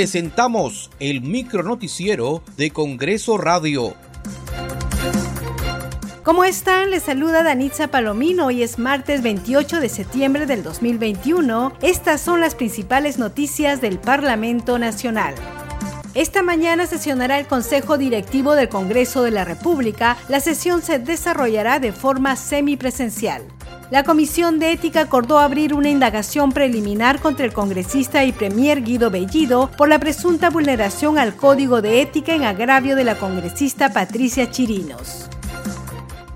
presentamos el micronoticiero de Congreso Radio. ¿Cómo están? Les saluda Danitza Palomino. Hoy es martes 28 de septiembre del 2021. Estas son las principales noticias del Parlamento Nacional. Esta mañana sesionará el Consejo Directivo del Congreso de la República. La sesión se desarrollará de forma semipresencial. La Comisión de Ética acordó abrir una indagación preliminar contra el congresista y premier Guido Bellido por la presunta vulneración al Código de Ética en agravio de la congresista Patricia Chirinos.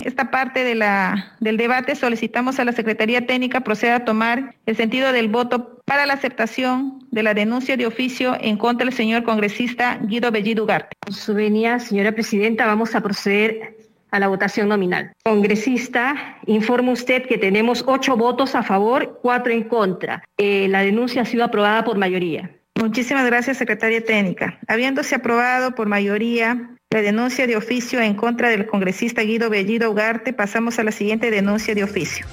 Esta parte de la, del debate solicitamos a la Secretaría Técnica proceda a tomar el sentido del voto para la aceptación de la denuncia de oficio en contra del señor congresista Guido Bellido Ugarte. Su venia, señora presidenta, vamos a proceder a la votación nominal. Congresista, informa usted que tenemos ocho votos a favor, cuatro en contra. Eh, la denuncia ha sido aprobada por mayoría. Muchísimas gracias, secretaria técnica. Habiéndose aprobado por mayoría la denuncia de oficio en contra del congresista Guido Bellido Ugarte, pasamos a la siguiente denuncia de oficio.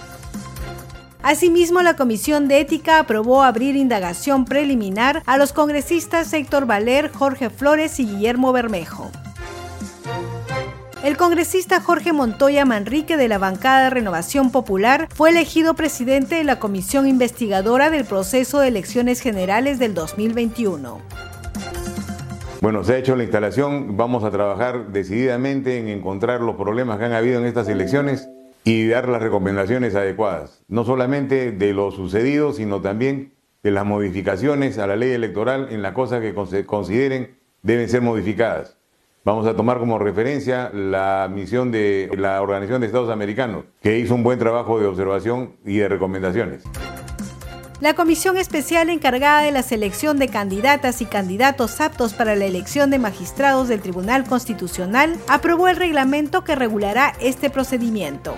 Asimismo, la Comisión de Ética aprobó abrir indagación preliminar a los congresistas Héctor Valer, Jorge Flores y Guillermo Bermejo. El congresista Jorge Montoya Manrique de la bancada de Renovación Popular fue elegido presidente de la comisión investigadora del proceso de elecciones generales del 2021. Bueno, se ha hecho la instalación, vamos a trabajar decididamente en encontrar los problemas que han habido en estas elecciones y dar las recomendaciones adecuadas, no solamente de lo sucedido, sino también de las modificaciones a la ley electoral en las cosas que consideren deben ser modificadas. Vamos a tomar como referencia la misión de la Organización de Estados Americanos, que hizo un buen trabajo de observación y de recomendaciones. La comisión especial encargada de la selección de candidatas y candidatos aptos para la elección de magistrados del Tribunal Constitucional aprobó el reglamento que regulará este procedimiento.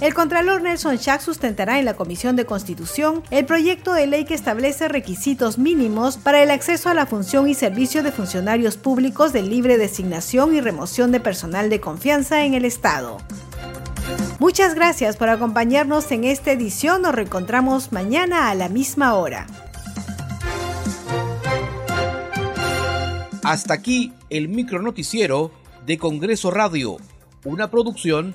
El Contralor Nelson Schack sustentará en la Comisión de Constitución el proyecto de ley que establece requisitos mínimos para el acceso a la función y servicio de funcionarios públicos de libre designación y remoción de personal de confianza en el Estado. Muchas gracias por acompañarnos en esta edición. Nos reencontramos mañana a la misma hora. Hasta aquí el micronoticiero de Congreso Radio, una producción